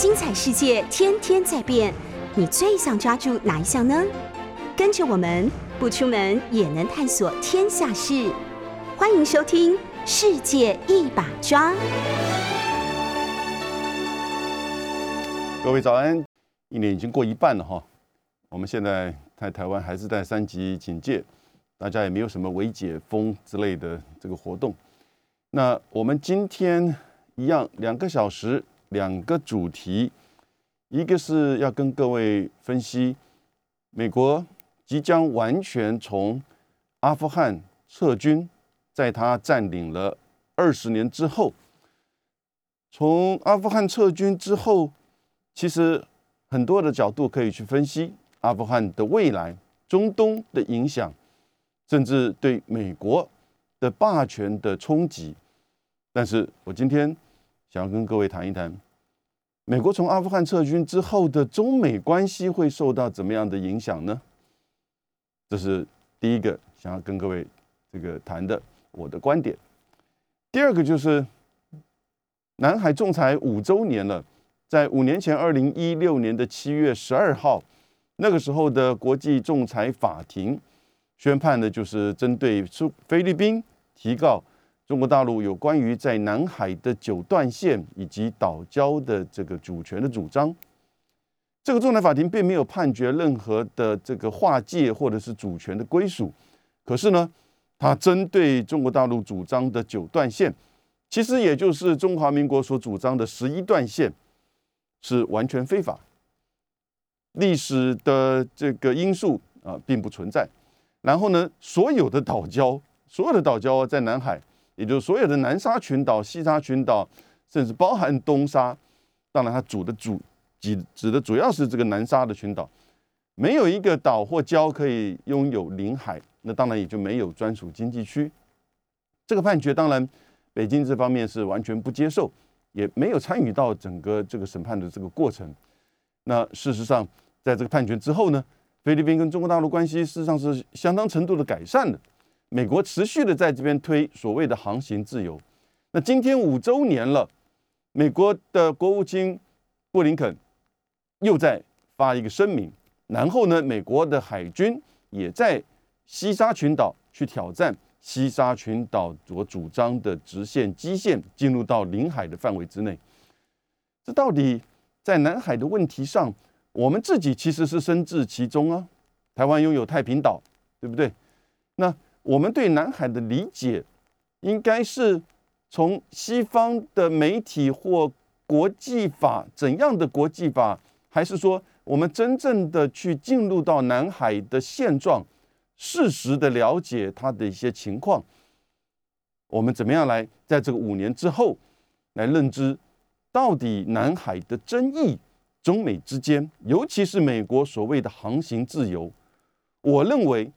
精彩世界天天在变，你最想抓住哪一项呢？跟着我们不出门也能探索天下事，欢迎收听《世界一把抓》。各位早安，一年已经过一半了哈，我们现在在台湾还是在三级警戒，大家也没有什么围解封之类的这个活动。那我们今天一样两个小时。两个主题，一个是要跟各位分析美国即将完全从阿富汗撤军，在他占领了二十年之后，从阿富汗撤军之后，其实很多的角度可以去分析阿富汗的未来、中东的影响，甚至对美国的霸权的冲击。但是我今天。想要跟各位谈一谈，美国从阿富汗撤军之后的中美关系会受到怎么样的影响呢？这是第一个想要跟各位这个谈的我的观点。第二个就是南海仲裁五周年了，在五年前，二零一六年的七月十二号，那个时候的国际仲裁法庭宣判的就是针对菲律宾提告。中国大陆有关于在南海的九段线以及岛礁的这个主权的主张，这个仲裁法庭并没有判决任何的这个划界或者是主权的归属。可是呢，它针对中国大陆主张的九段线，其实也就是中华民国所主张的十一段线，是完全非法。历史的这个因素啊，并不存在。然后呢，所有的岛礁，所有的岛礁在南海。也就是所有的南沙群岛、西沙群岛，甚至包含东沙，当然它主的主指指的主要是这个南沙的群岛，没有一个岛或礁可以拥有领海，那当然也就没有专属经济区。这个判决当然北京这方面是完全不接受，也没有参与到整个这个审判的这个过程。那事实上，在这个判决之后呢，菲律宾跟中国大陆关系事实上是相当程度的改善的。美国持续的在这边推所谓的航行自由，那今天五周年了，美国的国务卿布林肯又在发一个声明，然后呢，美国的海军也在西沙群岛去挑战西沙群岛所主张的直线基线进入到领海的范围之内。这到底在南海的问题上，我们自己其实是身置其中啊。台湾拥有太平岛，对不对？那我们对南海的理解，应该是从西方的媒体或国际法怎样的国际法，还是说我们真正的去进入到南海的现状，事实的了解它的一些情况？我们怎么样来在这个五年之后来认知，到底南海的争议，中美之间，尤其是美国所谓的航行自由，我认为。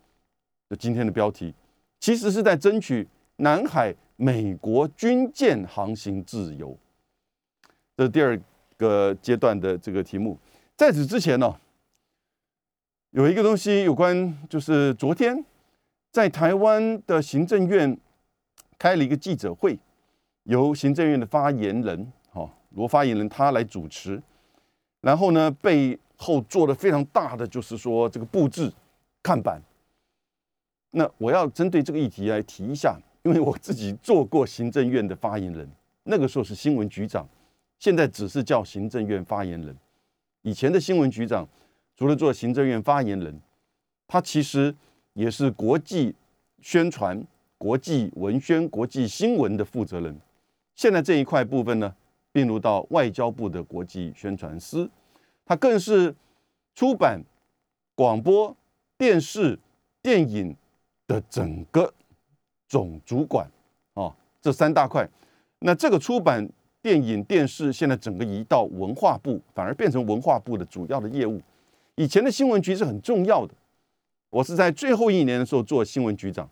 今天的标题其实是在争取南海美国军舰航行自由，这第二个阶段的这个题目。在此之前呢，有一个东西有关，就是昨天在台湾的行政院开了一个记者会，由行政院的发言人哈罗发言人他来主持，然后呢背后做的非常大的就是说这个布置看板。那我要针对这个议题来提一下，因为我自己做过行政院的发言人，那个时候是新闻局长，现在只是叫行政院发言人。以前的新闻局长除了做行政院发言人，他其实也是国际宣传、国际文宣、国际新闻的负责人。现在这一块部分呢，并入到外交部的国际宣传司，他更是出版、广播电视、电影。的整个总主管啊，这三大块，那这个出版、电影、电视现在整个移到文化部，反而变成文化部的主要的业务。以前的新闻局是很重要的，我是在最后一年的时候做新闻局长，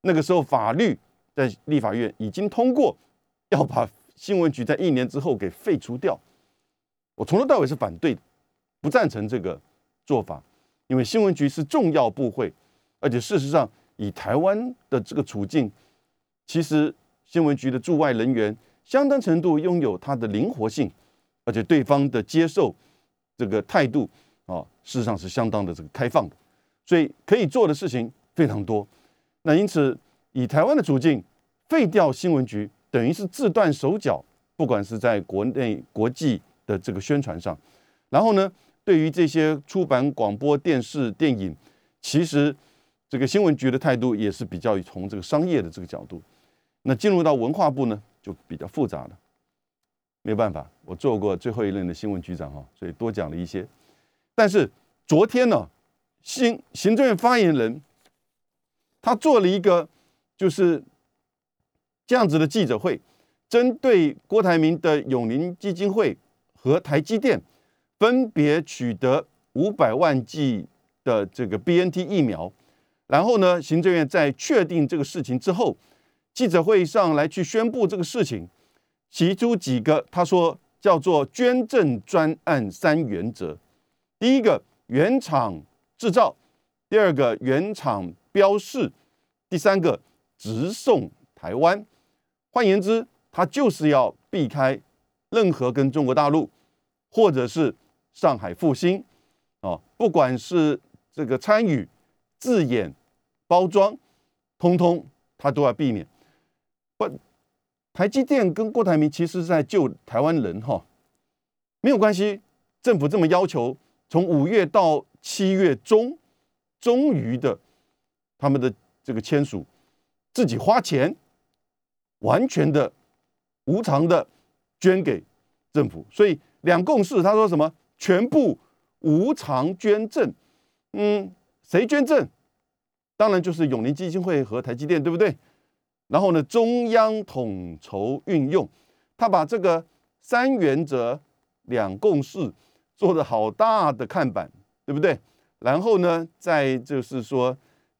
那个时候法律在立法院已经通过要把新闻局在一年之后给废除掉，我从头到尾是反对的，不赞成这个做法，因为新闻局是重要部会，而且事实上。以台湾的这个处境，其实新闻局的驻外人员相当程度拥有它的灵活性，而且对方的接受这个态度啊，事实上是相当的这个开放的，所以可以做的事情非常多。那因此，以台湾的处境，废掉新闻局等于是自断手脚，不管是在国内、国际的这个宣传上，然后呢，对于这些出版、广播电视、电影，其实这个新闻局的态度也是比较从这个商业的这个角度。那进入到文化部呢，就比较复杂了。没有办法，我做过最后一任的新闻局长哈，所以多讲了一些。但是昨天呢，行行政院发言人他做了一个就是这样子的记者会，针对郭台铭的永宁基金会和台积电分别取得五百万剂的这个 BNT 疫苗，然后呢，行政院在确定这个事情之后，记者会上来去宣布这个事情。提出几个，他说叫做捐赠专案三原则：第一个原厂制造，第二个原厂标示，第三个直送台湾。换言之，他就是要避开任何跟中国大陆或者是上海复兴哦，不管是这个参与、字眼、包装，通通他都要避免。不。台积电跟郭台铭其实是在救台湾人哈，没有关系。政府这么要求，从五月到七月中，终于的他们的这个签署，自己花钱，完全的无偿的捐给政府，所以两共识，他说什么？全部无偿捐赠。嗯，谁捐赠？当然就是永林基金会和台积电，对不对？然后呢，中央统筹运用，他把这个三原则、两共识做的好大的看板，对不对？然后呢，在就是说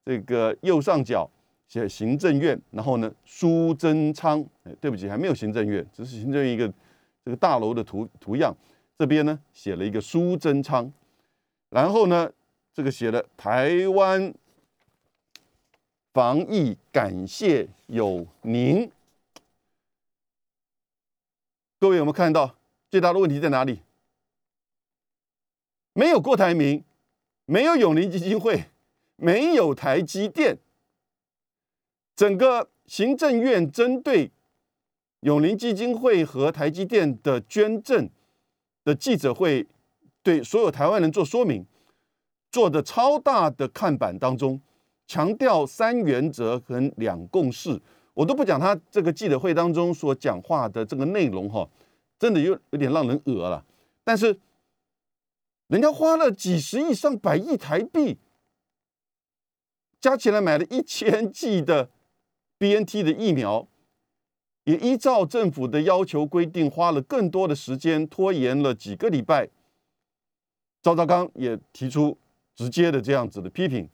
这个右上角写行政院，然后呢，苏贞昌，哎，对不起，还没有行政院，只是行政院一个这个大楼的图图样。这边呢，写了一个苏贞昌，然后呢，这个写了台湾。防疫感谢有您，各位有没有看到最大的问题在哪里？没有郭台铭，没有永林基金会，没有台积电，整个行政院针对永林基金会和台积电的捐赠的记者会，对所有台湾人做说明，做的超大的看板当中。强调三原则和两共识，我都不讲他这个记者会当中所讲话的这个内容哈，真的有有点让人恶了。但是人家花了几十亿上百亿台币，加起来买了一千剂的 BNT 的疫苗，也依照政府的要求规定，花了更多的时间，拖延了几个礼拜。赵兆刚也提出直接的这样子的批评。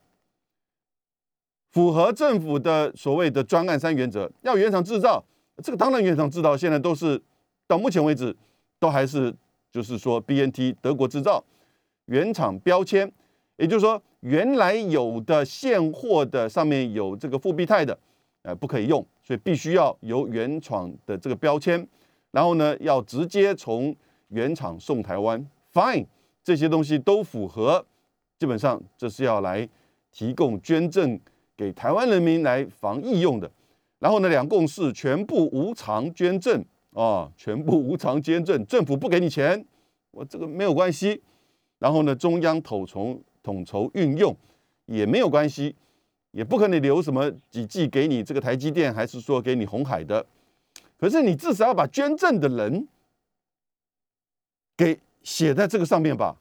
符合政府的所谓的专案三原则，要原厂制造，这个当然原厂制造，现在都是到目前为止都还是就是说 B N T 德国制造原厂标签，也就是说原来有的现货的上面有这个复必泰的，呃不可以用，所以必须要由原厂的这个标签，然后呢要直接从原厂送台湾，Fine，这些东西都符合，基本上这是要来提供捐赠。给台湾人民来防疫用的，然后呢，两共是全部无偿捐赠啊，全部无偿捐赠，政府不给你钱，我这个没有关系。然后呢，中央统筹统筹运用也没有关系，也不可能留什么几季给你这个台积电，还是说给你红海的。可是你至少要把捐赠的人给写在这个上面吧？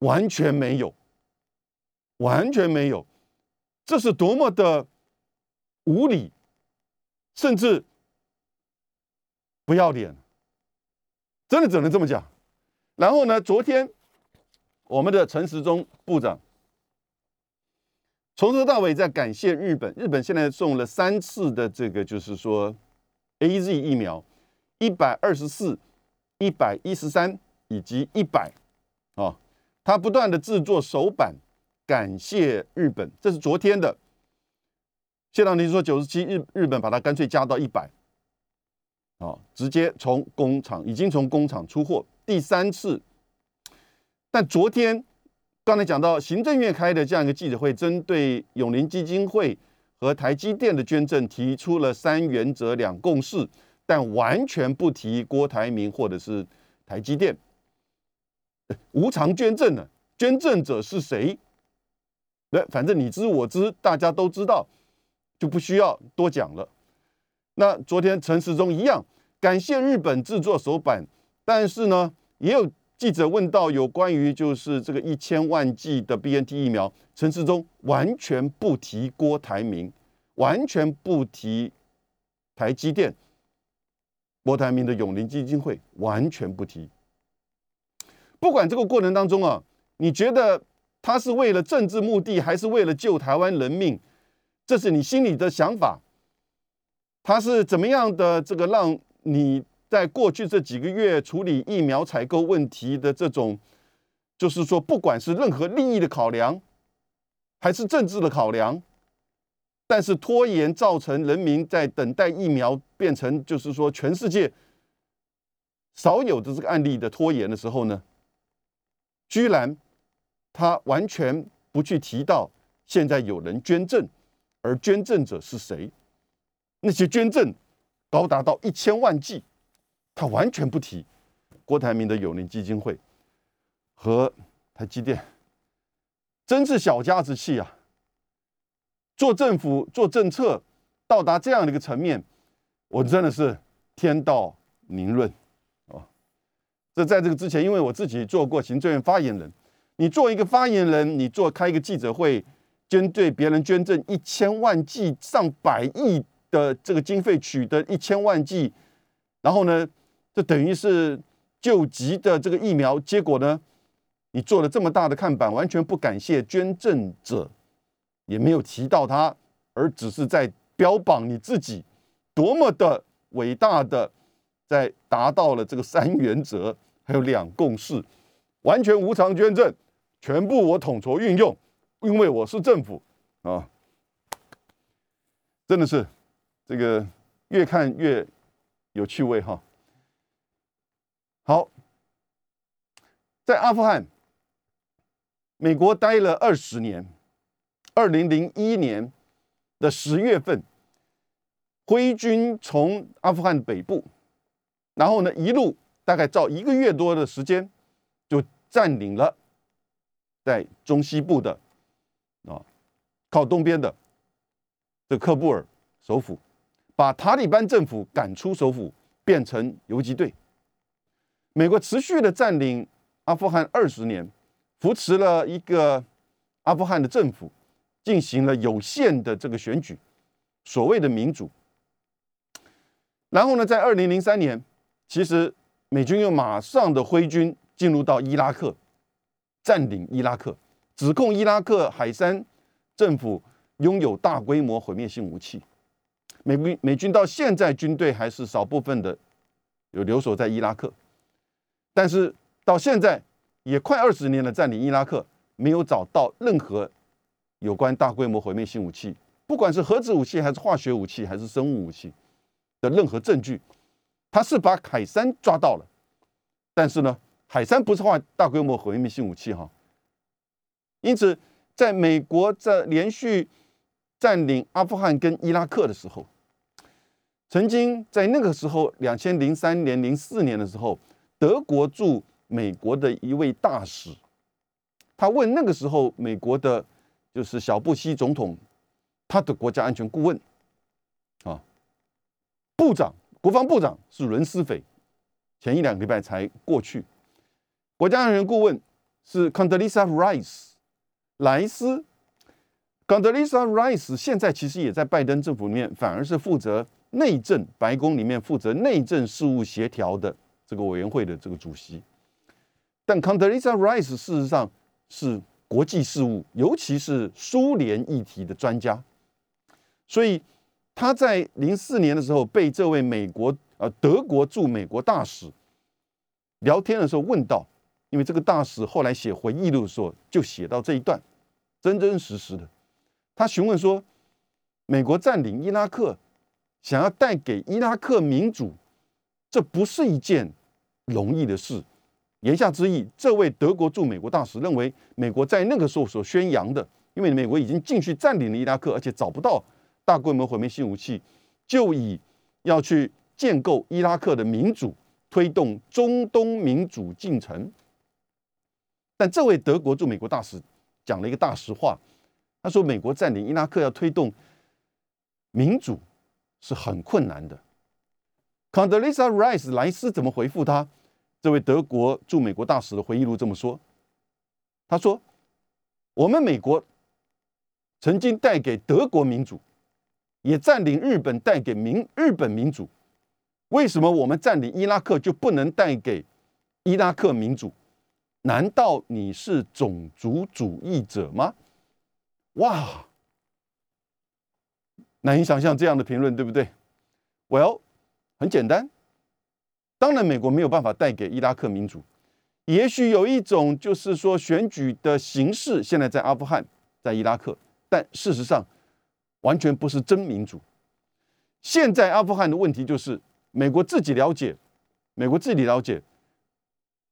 完全没有，完全没有。这是多么的无理，甚至不要脸，真的只能这么讲。然后呢，昨天我们的陈时中部长从头到尾在感谢日本，日本现在送了三次的这个就是说 A Z 疫苗，一百二十四、一百一十三以及一百啊，他不断的制作手板。感谢日本，这是昨天的。谢长廷说九十七，日日本把它干脆加到一百，啊，直接从工厂已经从工厂出货第三次。但昨天刚才讲到行政院开的这样一个记者会，针对永林基金会和台积电的捐赠提出了三原则两共识，但完全不提郭台铭或者是台积电无偿捐赠呢？捐赠者是谁？那反正你知我知，大家都知道，就不需要多讲了。那昨天陈时中一样感谢日本制作手板，但是呢，也有记者问到有关于就是这个一千万剂的 BNT 疫苗，陈时中完全不提郭台铭，完全不提台积电，郭台铭的永林基金会完全不提。不管这个过程当中啊，你觉得？他是为了政治目的，还是为了救台湾人命？这是你心里的想法。他是怎么样的这个让你在过去这几个月处理疫苗采购问题的这种，就是说，不管是任何利益的考量，还是政治的考量，但是拖延造成人民在等待疫苗变成就是说全世界少有的这个案例的拖延的时候呢，居然。他完全不去提到现在有人捐赠，而捐赠者是谁？那些捐赠高达到一千万计，他完全不提。郭台铭的友邻基金会和台积电，真是小家子气啊！做政府做政策到达这样的一个层面，我真的是天道凝润啊！这在这个之前，因为我自己做过行政院发言人。你做一个发言人，你做开一个记者会，针对别人捐赠一千万剂、上百亿的这个经费取得一千万剂，然后呢，这等于是救急的这个疫苗，结果呢，你做了这么大的看板，完全不感谢捐赠者，也没有提到他，而只是在标榜你自己多么的伟大的，在达到了这个三原则还有两共识，完全无偿捐赠。全部我统筹运用，因为我是政府啊，真的是这个越看越有趣味哈。好，在阿富汗，美国待了二十年，二零零一年的十月份，挥军从阿富汗北部，然后呢一路大概照一个月多的时间，就占领了。在中西部的啊，靠东边的这喀布尔首府，把塔利班政府赶出首府，变成游击队。美国持续的占领阿富汗二十年，扶持了一个阿富汗的政府，进行了有限的这个选举，所谓的民主。然后呢，在二零零三年，其实美军又马上的挥军进入到伊拉克。占领伊拉克，指控伊拉克海山政府拥有大规模毁灭性武器。美美军到现在军队还是少部分的有留守在伊拉克，但是到现在也快二十年了，占领伊拉克没有找到任何有关大规模毁灭性武器，不管是核子武器还是化学武器还是生物武器的任何证据。他是把海山抓到了，但是呢？海山不是化大规模毁灭性武器哈，因此，在美国在连续占领阿富汗跟伊拉克的时候，曾经在那个时候，两千零三年、零四年的时候，德国驻美国的一位大使，他问那个时候美国的，就是小布希总统，他的国家安全顾问，啊，部长，国防部长是伦斯斐，前一两个礼拜才过去。国家安全顾问是 Condoleezza Rice，莱斯。Condoleezza Rice 现在其实也在拜登政府里面，反而是负责内政，白宫里面负责内政事务协调的这个委员会的这个主席。但 Condoleezza Rice 事实上是国际事务，尤其是苏联议题的专家。所以他在零四年的时候被这位美国呃德国驻美国大使聊天的时候问到。因为这个大使后来写回忆录的时候，就写到这一段，真真实实的。他询问说：“美国占领伊拉克，想要带给伊拉克民主，这不是一件容易的事。言下之意，这位德国驻美国大使认为，美国在那个时候所宣扬的，因为美国已经进去占领了伊拉克，而且找不到大规模毁灭性武器，就以要去建构伊拉克的民主，推动中东民主进程。但这位德国驻美国大使讲了一个大实话，他说，美国占领伊拉克要推动民主是很困难的。condoleta Rice 莱斯怎么回复他？这位德国驻美国大使的回忆录这么说：“他说，我们美国曾经带给德国民主，也占领日本带给民日本民主。为什么我们占领伊拉克就不能带给伊拉克民主？难道你是种族主义者吗？”哇，难以想象这样的评论，对不对？Well，很简单。当然，美国没有办法带给伊拉克民主。也许有一种，就是说选举的形式，现在在阿富汗，在伊拉克，但事实上完全不是真民主。现在阿富汗的问题就是，美国自己了解，美国自己了解，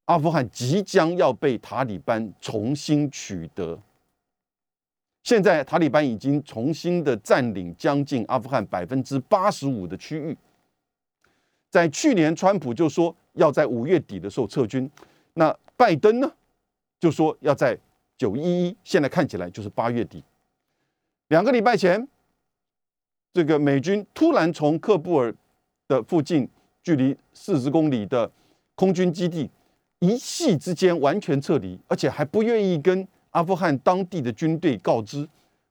阿富汗即将要被塔利班重新取得。现在塔利班已经重新的占领将近阿富汗百分之八十五的区域。在去年，川普就说要在五月底的时候撤军，那拜登呢就说要在九一一，现在看起来就是八月底。两个礼拜前，这个美军突然从喀布尔的附近，距离四十公里的空军基地，一夕之间完全撤离，而且还不愿意跟阿富汗当地的军队告知，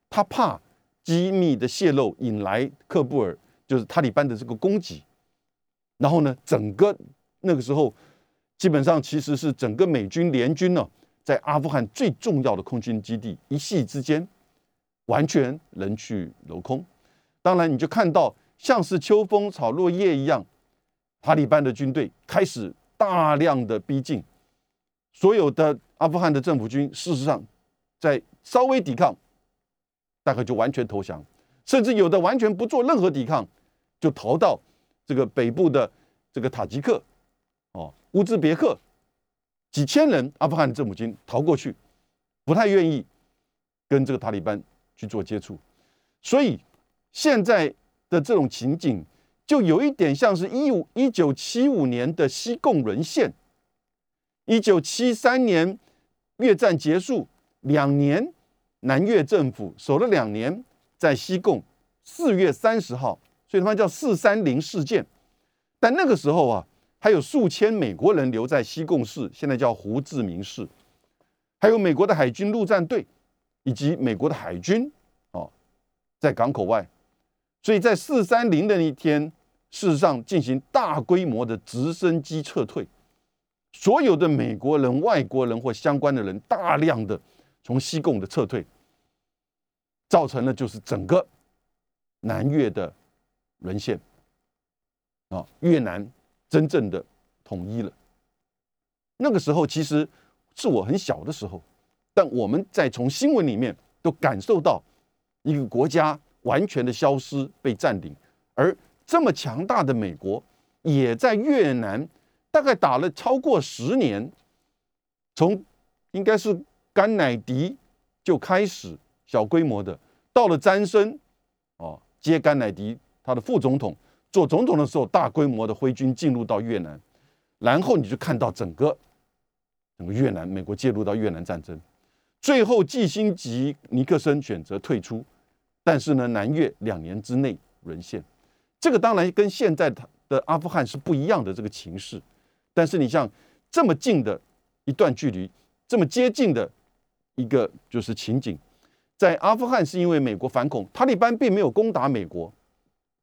他怕机密的泄露引来喀布尔就是塔利班的这个攻击。然后呢，整个那个时候，基本上其实是整个美军联军呢，在阿富汗最重要的空军基地，一夕之间完全人去楼空。当然，你就看到像是秋风草落叶一样，塔利班的军队开始大量的逼近，所有的阿富汗的政府军，事实上在稍微抵抗，大概就完全投降，甚至有的完全不做任何抵抗，就逃到。这个北部的这个塔吉克，哦，乌兹别克，几千人阿富汗的政府军逃过去，不太愿意跟这个塔利班去做接触，所以现在的这种情景就有一点像是一五一九七五年的西贡沦陷，一九七三年越战结束两年，南越政府守了两年，在西贡四月三十号。所以他们叫四三零事件，但那个时候啊，还有数千美国人留在西贡市，现在叫胡志明市，还有美国的海军陆战队以及美国的海军哦，在港口外。所以在四三零的那一天，事实上进行大规模的直升机撤退，所有的美国人、外国人或相关的人大量的从西贡的撤退，造成了就是整个南越的。沦陷啊！越南真正的统一了。那个时候其实是我很小的时候，但我们在从新闻里面都感受到一个国家完全的消失、被占领，而这么强大的美国也在越南大概打了超过十年，从应该是甘乃迪就开始小规模的，到了詹森哦接甘乃迪。他的副总统做总统的时候，大规模的挥军进入到越南，然后你就看到整个整个越南，美国介入到越南战争，最后季辛吉尼克森选择退出，但是呢，南越两年之内沦陷，这个当然跟现在的阿富汗是不一样的这个情势，但是你像这么近的一段距离，这么接近的一个就是情景，在阿富汗是因为美国反恐，塔利班并没有攻打美国。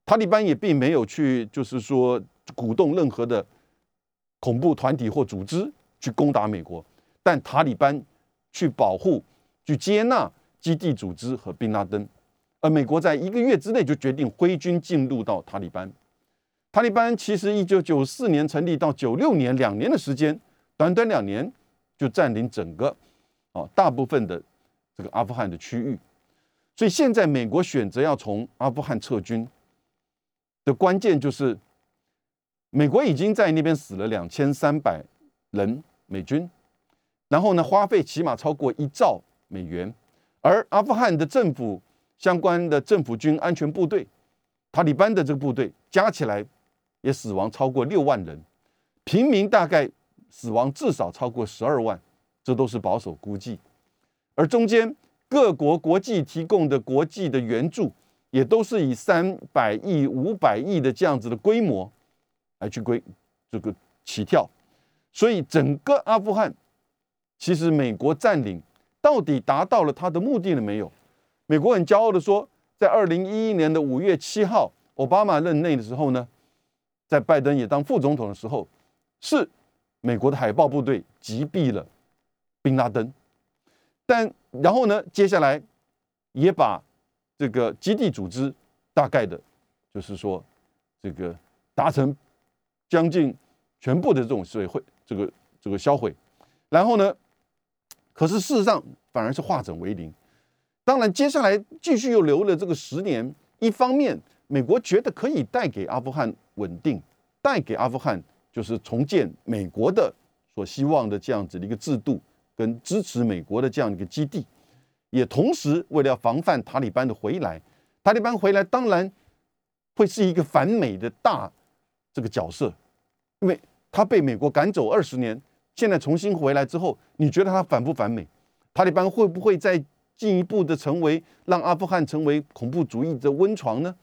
塔利班也并没有去，就是说鼓动任何的恐怖团体或组织去攻打美国，但塔利班去保护、去接纳基地组织和宾拉登，而美国在一个月之内就决定挥军进入到塔利班。塔利班其实一九九四年成立到九六年两年的时间，短短两年就占领整个啊大部分的这个阿富汗的区域，所以现在美国选择要从阿富汗撤军。的关键就是，美国已经在那边死了两千三百人美军，然后呢，花费起码超过一兆美元，而阿富汗的政府相关的政府军安全部队，塔利班的这个部队加起来也死亡超过六万人，平民大概死亡至少超过十二万，这都是保守估计，而中间各国国际提供的国际的援助。也都是以三百亿、五百亿的这样子的规模来去规这个起跳，所以整个阿富汗其实美国占领到底达到了他的目的了没有？美国很骄傲的说，在二零一一年的五月七号，奥巴马任内的时候呢，在拜登也当副总统的时候，是美国的海豹部队击毙了宾拉登，但然后呢，接下来也把。这个基地组织大概的，就是说，这个达成将近全部的这种水会这个这个销毁，然后呢，可是事实上反而是化整为零。当然，接下来继续又留了这个十年。一方面，美国觉得可以带给阿富汗稳定，带给阿富汗就是重建美国的所希望的这样子的一个制度，跟支持美国的这样一个基地。也同时为了要防范塔利班的回来，塔利班回来当然会是一个反美的大这个角色，因为他被美国赶走二十年，现在重新回来之后，你觉得他反不反美？塔利班会不会在进一步的成为让阿富汗成为恐怖主义的温床呢？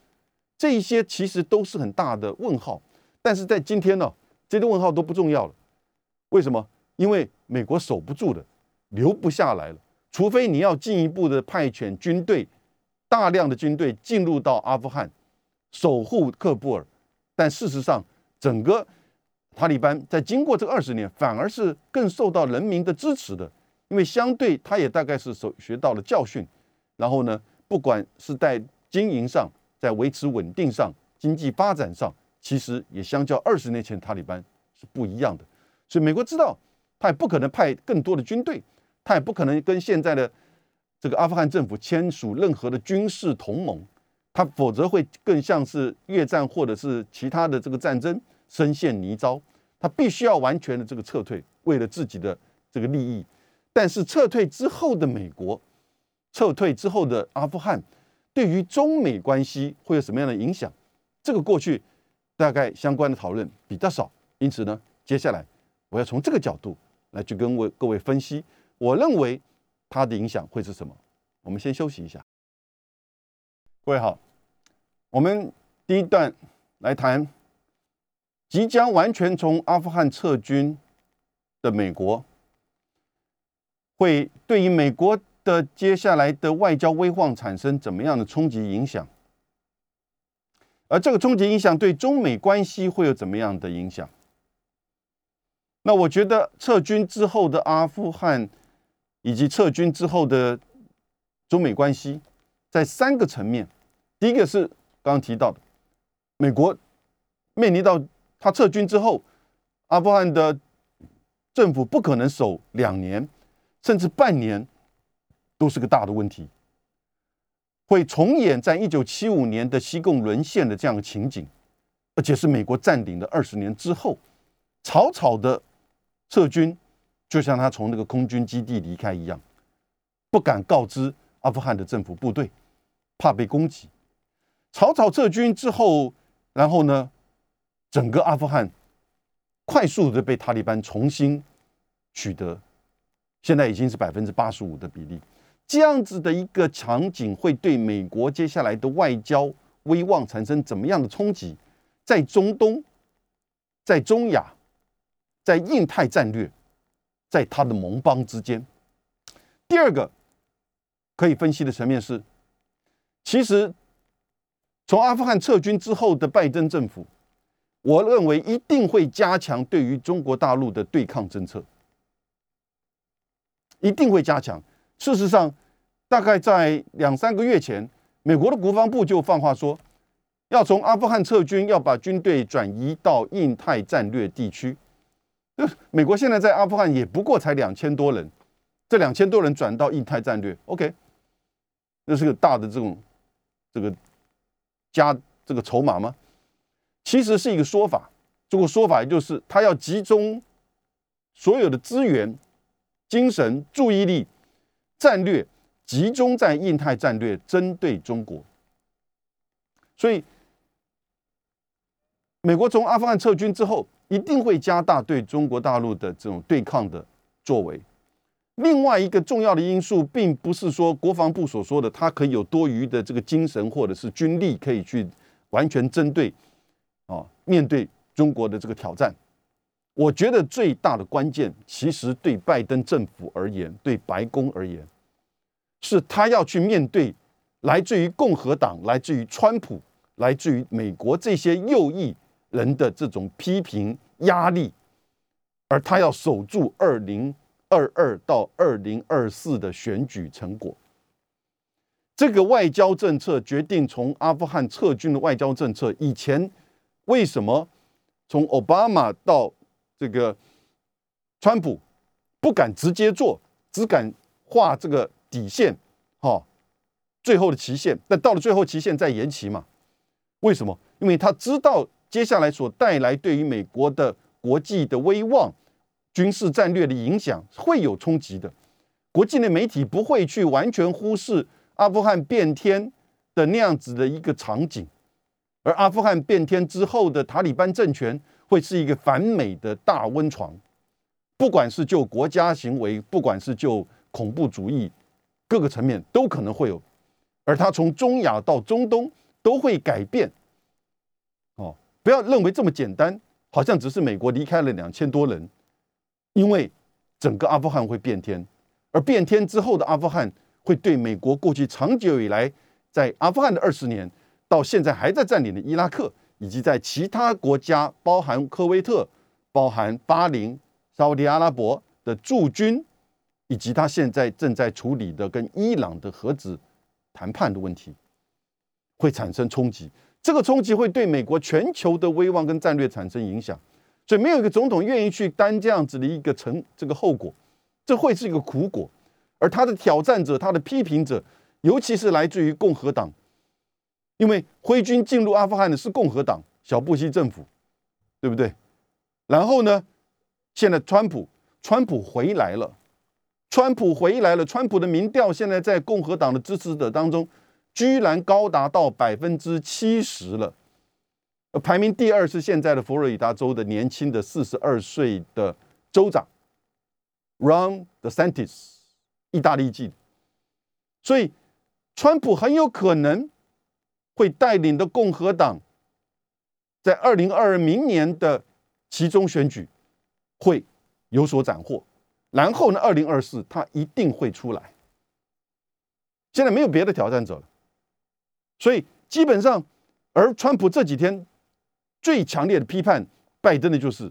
这一些其实都是很大的问号。但是在今天呢，这些问号都不重要了。为什么？因为美国守不住的，留不下来了。除非你要进一步的派遣军队，大量的军队进入到阿富汗，守护喀布尔，但事实上，整个塔利班在经过这二十年，反而是更受到人民的支持的，因为相对他也大概是所学到了教训，然后呢，不管是在经营上，在维持稳定上，经济发展上，其实也相较二十年前塔利班是不一样的，所以美国知道，他也不可能派更多的军队。他也不可能跟现在的这个阿富汗政府签署任何的军事同盟，他否则会更像是越战或者是其他的这个战争深陷泥沼。他必须要完全的这个撤退，为了自己的这个利益。但是撤退之后的美国，撤退之后的阿富汗，对于中美关系会有什么样的影响？这个过去大概相关的讨论比较少，因此呢，接下来我要从这个角度来去跟各位分析。我认为它的影响会是什么？我们先休息一下。各位好，我们第一段来谈即将完全从阿富汗撤军的美国，会对于美国的接下来的外交威望产生怎么样的冲击影响？而这个冲击影响对中美关系会有怎么样的影响？那我觉得撤军之后的阿富汗。以及撤军之后的中美关系，在三个层面。第一个是刚刚提到的，美国面临到他撤军之后，阿富汗的政府不可能守两年，甚至半年，都是个大的问题，会重演在一九七五年的西贡沦陷的这样的情景，而且是美国占领的二十年之后，草草的撤军。就像他从那个空军基地离开一样，不敢告知阿富汗的政府部队，怕被攻击。草草撤军之后，然后呢，整个阿富汗快速的被塔利班重新取得，现在已经是百分之八十五的比例。这样子的一个场景，会对美国接下来的外交威望产生怎么样的冲击？在中东，在中亚，在印太战略。在他的盟邦之间，第二个可以分析的层面是，其实从阿富汗撤军之后的拜登政府，我认为一定会加强对于中国大陆的对抗政策，一定会加强。事实上，大概在两三个月前，美国的国防部就放话说，要从阿富汗撤军，要把军队转移到印太战略地区。美国现在在阿富汗也不过才两千多人，这两千多人转到印太战略，OK，那是个大的这种这个加这个筹码吗？其实是一个说法，这个说法就是他要集中所有的资源、精神、注意力、战略，集中在印太战略，针对中国。所以，美国从阿富汗撤军之后，一定会加大对中国大陆的这种对抗的作为。另外一个重要的因素，并不是说国防部所说的，它可以有多余的这个精神或者是军力，可以去完全针对啊面对中国的这个挑战。我觉得最大的关键，其实对拜登政府而言，对白宫而言，是他要去面对来自于共和党、来自于川普、来自于美国这些右翼人的这种批评压力，而他要守住二零。二二到二零二四的选举成果，这个外交政策决定从阿富汗撤军的外交政策。以前为什么从奥巴马到这个川普不敢直接做，只敢画这个底线，哈，最后的期限。但到了最后期限再延期嘛？为什么？因为他知道接下来所带来对于美国的国际的威望。军事战略的影响会有冲击的，国际的媒体不会去完全忽视阿富汗变天的那样子的一个场景，而阿富汗变天之后的塔利班政权会是一个反美的大温床，不管是就国家行为，不管是就恐怖主义各个层面都可能会有，而它从中亚到中东都会改变。哦，不要认为这么简单，好像只是美国离开了两千多人。因为整个阿富汗会变天，而变天之后的阿富汗会对美国过去长久以来在阿富汗的二十年，到现在还在占领的伊拉克，以及在其他国家，包含科威特、包含巴林、沙特阿拉伯的驻军，以及他现在正在处理的跟伊朗的核子谈判的问题，会产生冲击。这个冲击会对美国全球的威望跟战略产生影响。所以没有一个总统愿意去担这样子的一个成这个后果，这会是一个苦果。而他的挑战者、他的批评者，尤其是来自于共和党，因为挥军进入阿富汗的是共和党小布希政府，对不对？然后呢，现在川普，川普回来了，川普回来了，川普的民调现在在共和党的支持者当中，居然高达到百分之七十了。排名第二是现在的佛罗里达州的年轻的四十二岁的州长，Ron DeSantis，意大利籍。所以，川普很有可能会带领的共和党，在二零二二明年的其中选举会有所斩获。然后呢，二零二四他一定会出来。现在没有别的挑战者了，所以基本上，而川普这几天。最强烈的批判拜登的就是，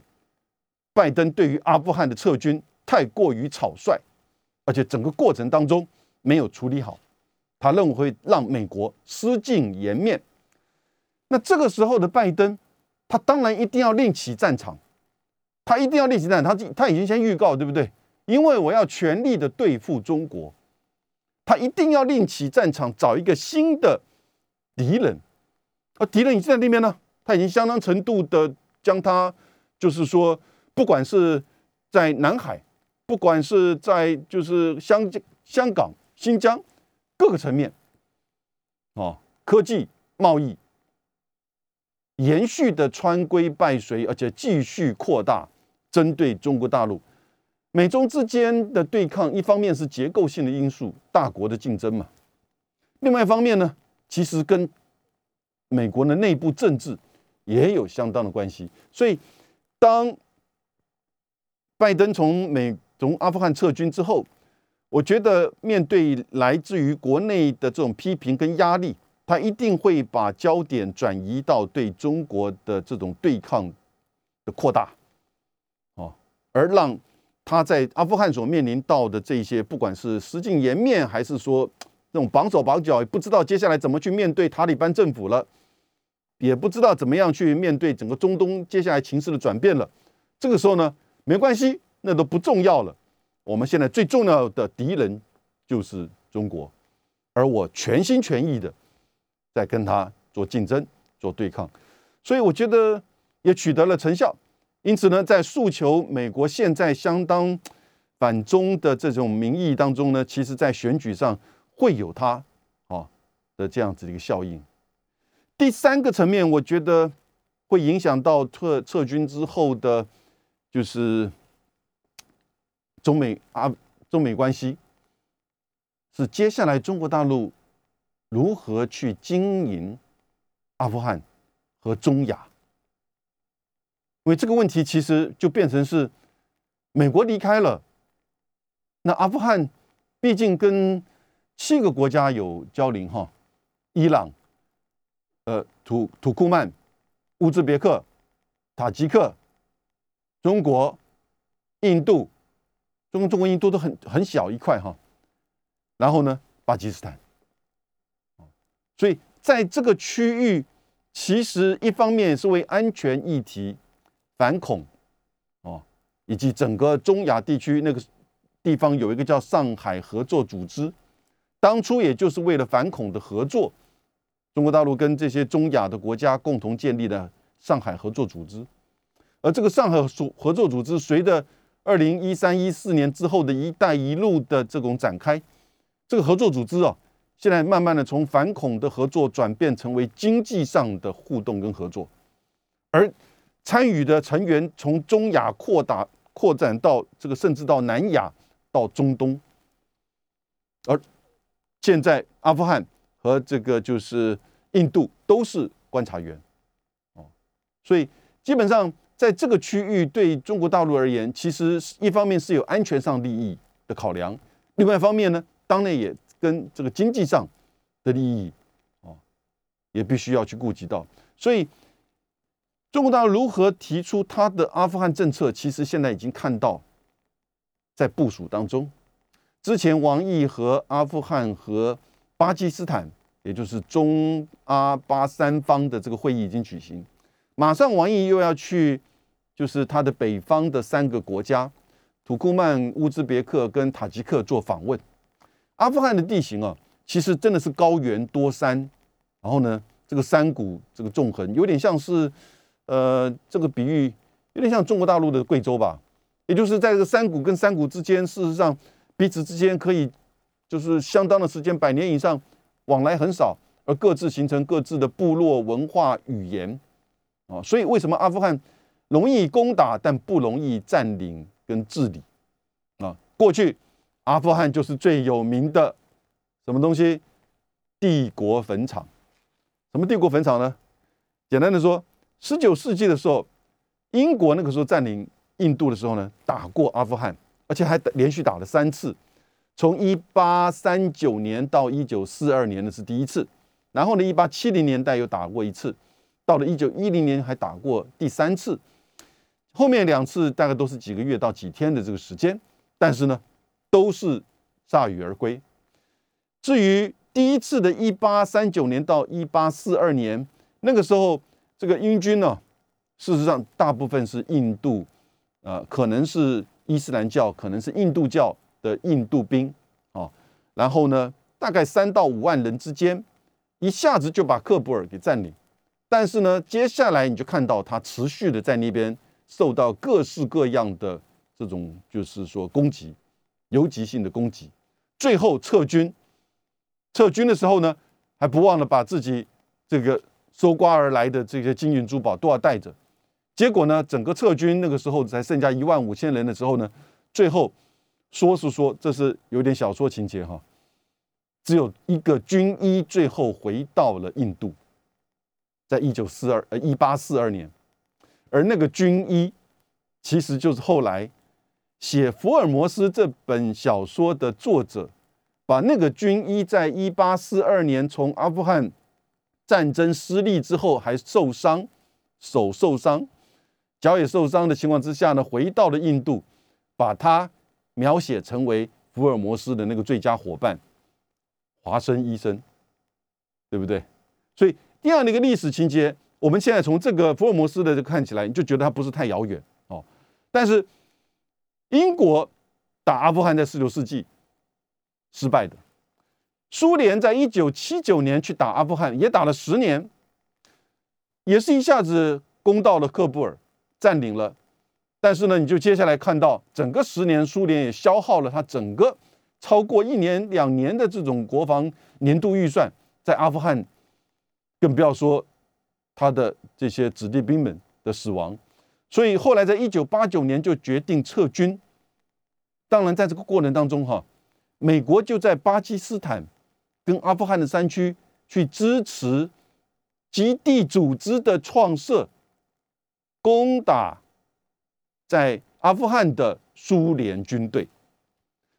拜登对于阿富汗的撤军太过于草率，而且整个过程当中没有处理好，他认为会让美国失尽颜面。那这个时候的拜登，他当然一定要另起战场，他一定要另起战场，他他已经先预告，对不对？因为我要全力的对付中国，他一定要另起战场，找一个新的敌人，而敌人已经在那边呢。他已经相当程度的将他，就是说，不管是在南海，不管是在就是香香港、新疆各个层面，哦，科技、贸易，延续的穿规败随，而且继续扩大针对中国大陆、美中之间的对抗。一方面是结构性的因素，大国的竞争嘛；另外一方面呢，其实跟美国的内部政治。也有相当的关系，所以当拜登从美从阿富汗撤军之后，我觉得面对来自于国内的这种批评跟压力，他一定会把焦点转移到对中国的这种对抗的扩大，哦，而让他在阿富汗所面临到的这些，不管是失尽颜面，还是说这种绑手绑脚，不知道接下来怎么去面对塔利班政府了。也不知道怎么样去面对整个中东接下来情势的转变了。这个时候呢，没关系，那都不重要了。我们现在最重要的敌人就是中国，而我全心全意的在跟他做竞争、做对抗。所以我觉得也取得了成效。因此呢，在诉求美国现在相当反中的这种民意当中呢，其实在选举上会有它啊的这样子的一个效应。第三个层面，我觉得会影响到撤撤军之后的，就是中美啊中美关系，是接下来中国大陆如何去经营阿富汗和中亚。因为这个问题其实就变成是美国离开了，那阿富汗毕竟跟七个国家有交邻哈，伊朗。呃，土土库曼、乌兹别克、塔吉克、中国、印度，中中国、印度都很很小一块哈。然后呢，巴基斯坦。所以在这个区域，其实一方面是为安全议题、反恐哦，以及整个中亚地区那个地方有一个叫上海合作组织，当初也就是为了反恐的合作。中国大陆跟这些中亚的国家共同建立的上海合作组织，而这个上海合合作组织随着二零一三一四年之后的一带一路的这种展开，这个合作组织啊，现在慢慢的从反恐的合作转变成为经济上的互动跟合作，而参与的成员从中亚扩大扩展到这个甚至到南亚到中东，而现在阿富汗。和这个就是印度都是观察员，哦，所以基本上在这个区域对中国大陆而言，其实一方面是有安全上利益的考量，另外一方面呢，当然也跟这个经济上的利益，哦，也必须要去顾及到。所以中国大陆如何提出他的阿富汗政策，其实现在已经看到在部署当中。之前王毅和阿富汗和巴基斯坦，也就是中阿巴三方的这个会议已经举行，马上王毅又要去，就是他的北方的三个国家，土库曼、乌兹别克跟塔吉克做访问。阿富汗的地形啊，其实真的是高原多山，然后呢，这个山谷这个纵横，有点像是，呃，这个比喻有点像中国大陆的贵州吧，也就是在这个山谷跟山谷之间，事实上彼此之间可以。就是相当的时间，百年以上，往来很少，而各自形成各自的部落文化语言，啊，所以为什么阿富汗容易攻打，但不容易占领跟治理？啊，过去阿富汗就是最有名的什么东西？帝国坟场。什么帝国坟场呢？简单的说，十九世纪的时候，英国那个时候占领印度的时候呢，打过阿富汗，而且还连续打了三次。从一八三九年到一九四二年的是第一次，然后呢，一八七零年代又打过一次，到了一九一零年还打过第三次，后面两次大概都是几个月到几天的这个时间，但是呢，都是铩羽而归。至于第一次的一八三九年到一八四二年，那个时候这个英军呢，事实上大部分是印度，呃，可能是伊斯兰教，可能是印度教。的印度兵啊，然后呢，大概三到五万人之间，一下子就把喀布尔给占领。但是呢，接下来你就看到他持续的在那边受到各式各样的这种，就是说攻击，游击性的攻击。最后撤军，撤军的时候呢，还不忘了把自己这个搜刮而来的这些金银珠宝都要带着。结果呢，整个撤军那个时候才剩下一万五千人的时候呢，最后。说是说，这是有点小说情节哈。只有一个军医最后回到了印度，在一九四二呃一八四二年，而那个军医其实就是后来写《福尔摩斯》这本小说的作者，把那个军医在一八四二年从阿富汗战争失利之后还受伤，手受伤，脚也受伤的情况之下呢，回到了印度，把他。描写成为福尔摩斯的那个最佳伙伴，华生医生，对不对？所以这样的一个历史情节，我们现在从这个福尔摩斯的这看起来，你就觉得它不是太遥远哦。但是英国打阿富汗在十九世纪失败的，苏联在一九七九年去打阿富汗，也打了十年，也是一下子。攻到了喀布尔，占领了。但是呢，你就接下来看到整个十年，苏联也消耗了它整个超过一年两年的这种国防年度预算，在阿富汗，更不要说他的这些子弟兵们的死亡。所以后来在一九八九年就决定撤军。当然，在这个过程当中，哈，美国就在巴基斯坦跟阿富汗的山区去支持基地组织的创设，攻打。在阿富汗的苏联军队，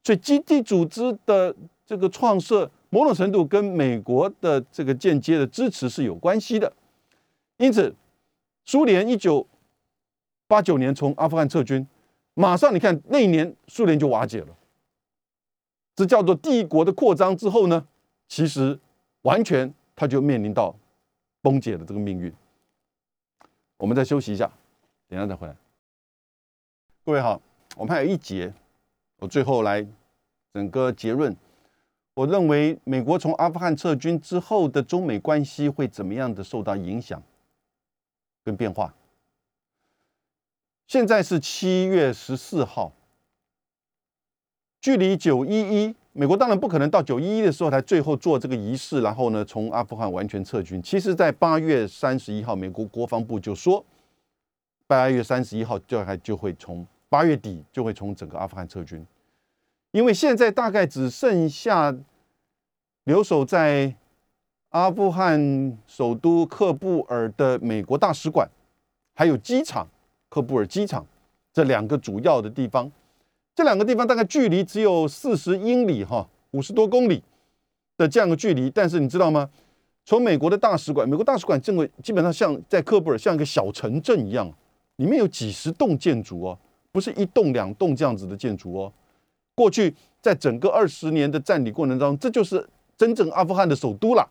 所以基地组织的这个创设，某种程度跟美国的这个间接的支持是有关系的。因此，苏联一九八九年从阿富汗撤军，马上你看那一年苏联就瓦解了。这叫做帝国的扩张之后呢，其实完全它就面临到崩解的这个命运。我们再休息一下，等下再回来。各位好，我们还有一节，我最后来整个结论。我认为美国从阿富汗撤军之后的中美关系会怎么样的受到影响跟变化？现在是七月十四号，距离九一一，美国当然不可能到九一一的时候才最后做这个仪式，然后呢从阿富汗完全撤军。其实，在八月三十一号，美国国防部就说，八月三十一号就还就会从。八月底就会从整个阿富汗撤军，因为现在大概只剩下留守在阿富汗首都喀布尔的美国大使馆，还有机场喀布尔机场这两个主要的地方。这两个地方大概距离只有四十英里，哈，五十多公里的这样的距离。但是你知道吗？从美国的大使馆，美国大使馆正为基本上像在喀布尔像一个小城镇一样，里面有几十栋建筑哦。不是一栋两栋这样子的建筑哦。过去在整个二十年的占领过程当中，这就是真正阿富汗的首都了，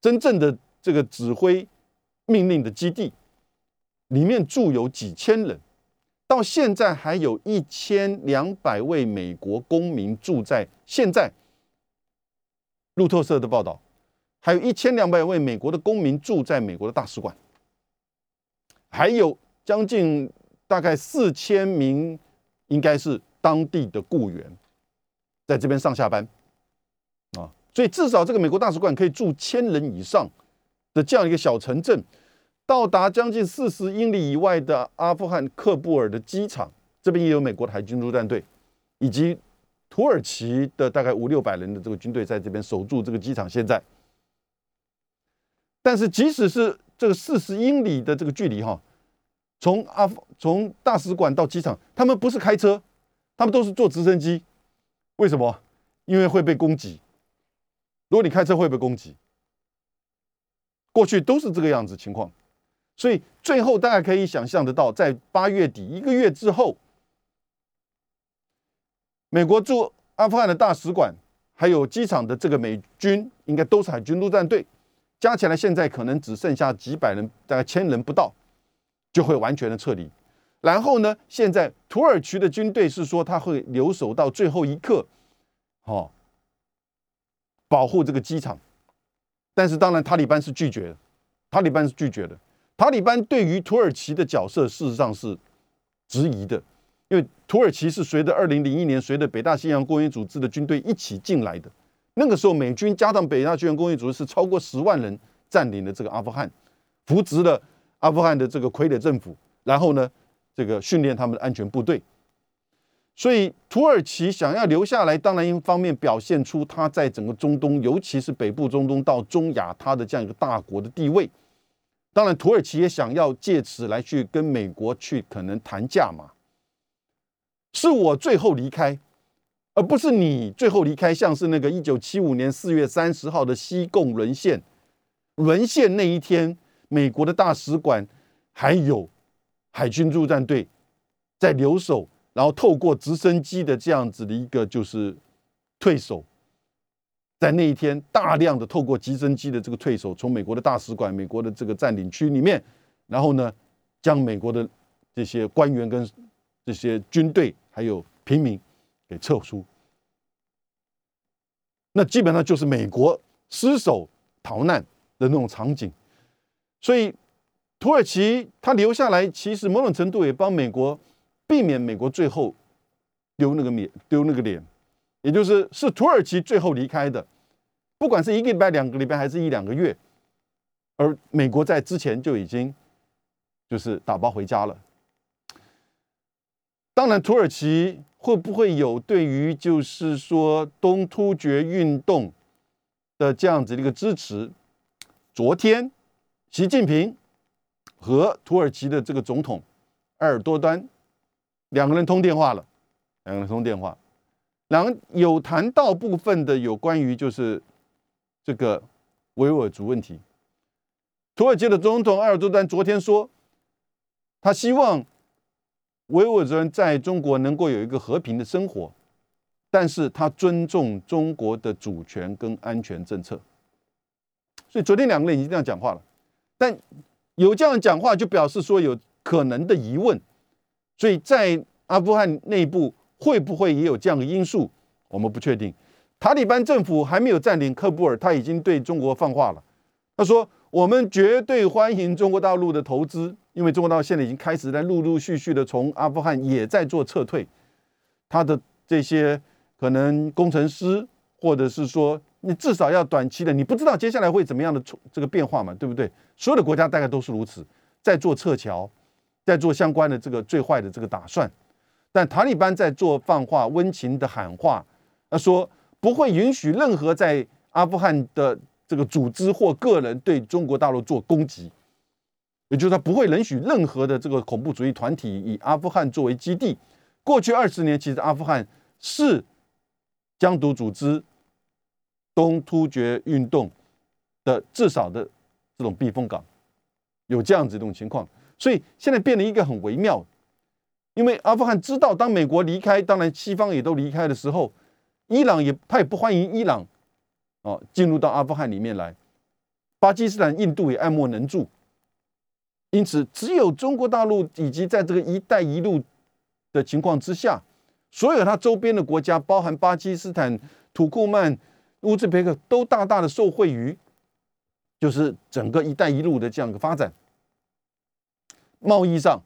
真正的这个指挥命令的基地，里面住有几千人，到现在还有一千两百位美国公民住在现在。路透社的报道，还有一千两百位美国的公民住在美国的大使馆，还有将近。大概四千名，应该是当地的雇员，在这边上下班，所以至少这个美国大使馆可以住千人以上的这样一个小城镇，到达将近四十英里以外的阿富汗喀布尔的机场，这边也有美国的海军陆战队，以及土耳其的大概五六百人的这个军队在这边守住这个机场。现在，但是即使是这个四十英里的这个距离，哈。从阿从大使馆到机场，他们不是开车，他们都是坐直升机。为什么？因为会被攻击。如果你开车会被攻击，过去都是这个样子情况。所以最后大家可以想象得到，在八月底一个月之后，美国驻阿富汗的大使馆还有机场的这个美军，应该都是海军陆战队，加起来现在可能只剩下几百人，大概千人不到。就会完全的撤离，然后呢？现在土耳其的军队是说他会留守到最后一刻，哦，保护这个机场。但是当然，塔利班是拒绝的，塔利班是拒绝的。塔利班对于土耳其的角色事实上是质疑的，因为土耳其是随着二零零一年随着北大西洋公约组织的军队一起进来的，那个时候美军加上北大西洋公约组织是超过十万人占领了这个阿富汗，扶植了。阿富汗的这个傀儡政府，然后呢，这个训练他们的安全部队。所以土耳其想要留下来，当然一方面表现出他在整个中东，尤其是北部中东到中亚，他的这样一个大国的地位。当然，土耳其也想要借此来去跟美国去可能谈价嘛。是我最后离开，而不是你最后离开。像是那个一九七五年四月三十号的西贡沦陷，沦陷那一天。美国的大使馆还有海军陆战队在留守，然后透过直升机的这样子的一个就是退守，在那一天大量的透过直升机的这个退守，从美国的大使馆、美国的这个占领区里面，然后呢将美国的这些官员跟这些军队还有平民给撤出，那基本上就是美国失守逃难的那种场景。所以，土耳其他留下来，其实某种程度也帮美国避免美国最后丢那个脸，丢那个脸，也就是是土耳其最后离开的，不管是一个礼拜、两个礼拜，还是一两个月，而美国在之前就已经就是打包回家了。当然，土耳其会不会有对于就是说东突厥运动的这样子的一个支持？昨天，习近平和土耳其的这个总统埃尔多丹两个人通电话了，两个人通电话，两人有谈到部分的有关于就是这个维吾尔族问题。土耳其的总统埃尔多丹昨天说，他希望。维吾尔族人在中国能够有一个和平的生活，但是他尊重中国的主权跟安全政策。所以昨天两个人已经这样讲话了，但有这样讲话就表示说有可能的疑问。所以在阿富汗内部会不会也有这样的因素，我们不确定。塔利班政府还没有占领喀布尔，他已经对中国放话了。他说：“我们绝对欢迎中国大陆的投资。”因为中国大陆现在已经开始在陆陆续续的从阿富汗也在做撤退，他的这些可能工程师，或者是说你至少要短期的，你不知道接下来会怎么样的这个变化嘛，对不对？所有的国家大概都是如此，在做撤侨，在做相关的这个最坏的这个打算。但塔利班在做放话，温情的喊话，他说不会允许任何在阿富汗的这个组织或个人对中国大陆做攻击。也就是他不会允许任何的这个恐怖主义团体以阿富汗作为基地。过去二十年，其实阿富汗是疆独组织东突厥运动的至少的这种避风港，有这样子一种情况。所以现在变得一个很微妙，因为阿富汗知道，当美国离开，当然西方也都离开的时候，伊朗也他也不欢迎伊朗哦进入到阿富汗里面来，巴基斯坦、印度也爱莫能助。因此，只有中国大陆以及在这个“一带一路”的情况之下，所有它周边的国家，包含巴基斯坦、土库曼、乌兹别克，都大大的受惠于，就是整个“一带一路”的这样一个发展，贸易上、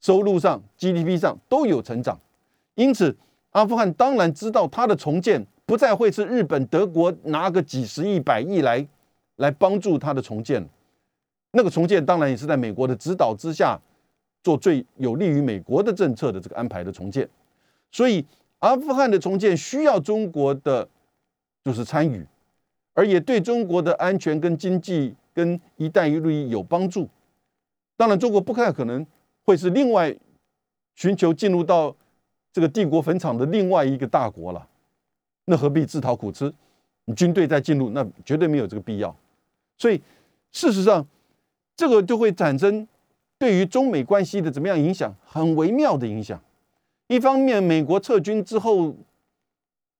收入上、GDP 上都有成长。因此，阿富汗当然知道它的重建不再会是日本、德国拿个几十亿、百亿来来帮助它的重建。那个重建当然也是在美国的指导之下，做最有利于美国的政策的这个安排的重建，所以阿富汗的重建需要中国的就是参与，而也对中国的安全跟经济跟“一带一路”有帮助。当然，中国不太可能会是另外寻求进入到这个帝国坟场的另外一个大国了，那何必自讨苦吃？你军队再进入，那绝对没有这个必要。所以事实上。这个就会产生对于中美关系的怎么样影响？很微妙的影响。一方面，美国撤军之后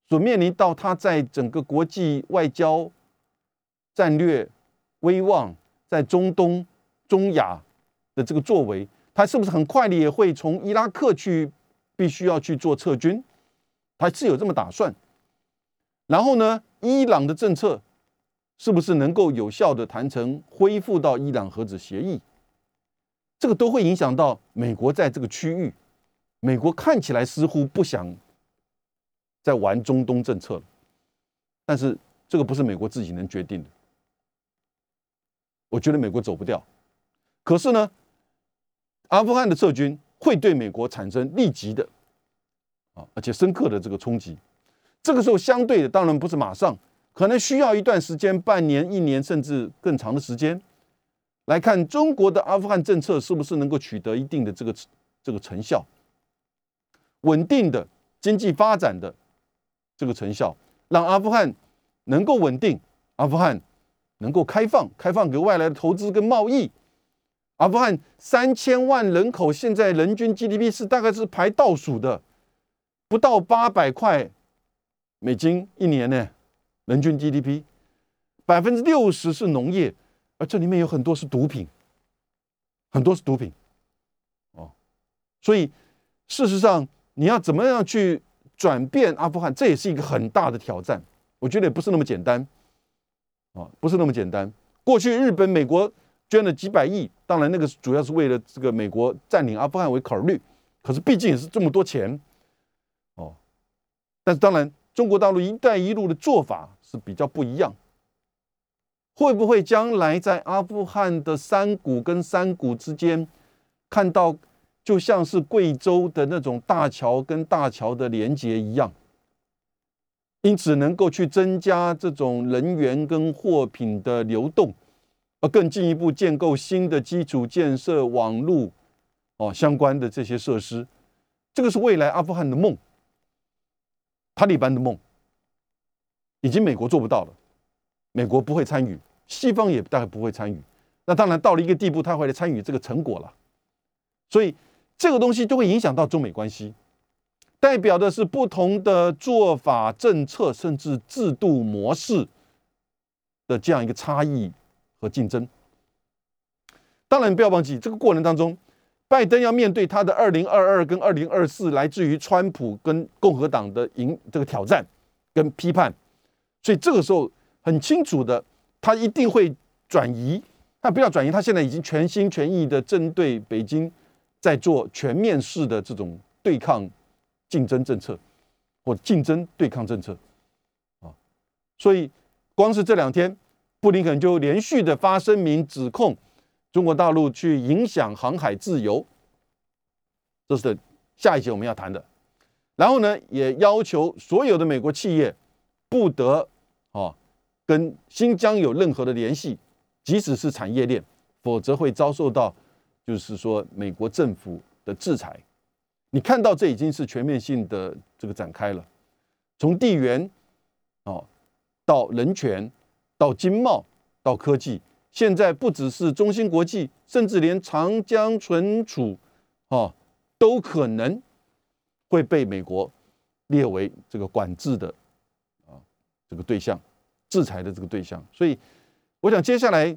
所面临到它在整个国际外交战略威望，在中东、中亚的这个作为，他是不是很快的也会从伊拉克去必须要去做撤军？他是有这么打算。然后呢，伊朗的政策。是不是能够有效的谈成恢复到伊朗核子协议？这个都会影响到美国在这个区域。美国看起来似乎不想再玩中东政策了，但是这个不是美国自己能决定的。我觉得美国走不掉。可是呢，阿富汗的撤军会对美国产生立即的啊，而且深刻的这个冲击。这个时候相对的，当然不是马上。可能需要一段时间，半年、一年，甚至更长的时间，来看中国的阿富汗政策是不是能够取得一定的这个这个成效，稳定的经济发展的这个成效，让阿富汗能够稳定，阿富汗能够开放，开放给外来的投资跟贸易。阿富汗三千万人口，现在人均 GDP 是大概是排倒数的，不到八百块美金一年呢。人均 GDP 百分之六十是农业，而这里面有很多是毒品，很多是毒品，哦，所以事实上你要怎么样去转变阿富汗，这也是一个很大的挑战。我觉得也不是那么简单，啊，不是那么简单。过去日本、美国捐了几百亿，当然那个主要是为了这个美国占领阿富汗为考虑，可是毕竟也是这么多钱，哦，但是当然中国大陆“一带一路”的做法是比较不一样，会不会将来在阿富汗的山谷跟山谷之间看到，就像是贵州的那种大桥跟大桥的连接一样？因此，能够去增加这种人员跟货品的流动，而更进一步建构新的基础建设、网络哦相关的这些设施，这个是未来阿富汗的梦，塔利班的梦，已经美国做不到了，美国不会参与，西方也大概不会参与。那当然到了一个地步，他会来参与这个成果了，所以这个东西就会影响到中美关系。代表的是不同的做法、政策，甚至制度模式的这样一个差异和竞争。当然，不要忘记这个过程当中，拜登要面对他的二零二二跟二零二四来自于川普跟共和党的赢这个挑战跟批判，所以这个时候很清楚的，他一定会转移。他不要转移，他现在已经全心全意的针对北京，在做全面式的这种对抗。竞争政策或竞争对抗政策啊，所以光是这两天，布林肯就连续的发声明指控中国大陆去影响航海自由，这是下一节我们要谈的。然后呢，也要求所有的美国企业不得啊跟新疆有任何的联系，即使是产业链，否则会遭受到就是说美国政府的制裁。你看到这已经是全面性的这个展开了，从地缘哦到人权，到经贸，到科技，现在不只是中芯国际，甚至连长江存储哦都可能会被美国列为这个管制的啊这个对象，制裁的这个对象。所以，我想接下来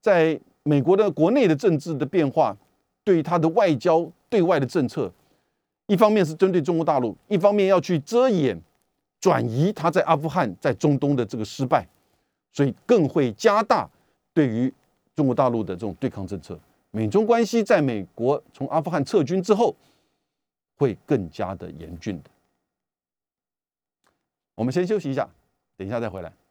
在美国的国内的政治的变化，对于他的外交对外的政策。一方面是针对中国大陆，一方面要去遮掩、转移他在阿富汗、在中东的这个失败，所以更会加大对于中国大陆的这种对抗政策。美中关系在美国从阿富汗撤军之后，会更加的严峻的。我们先休息一下，等一下再回来。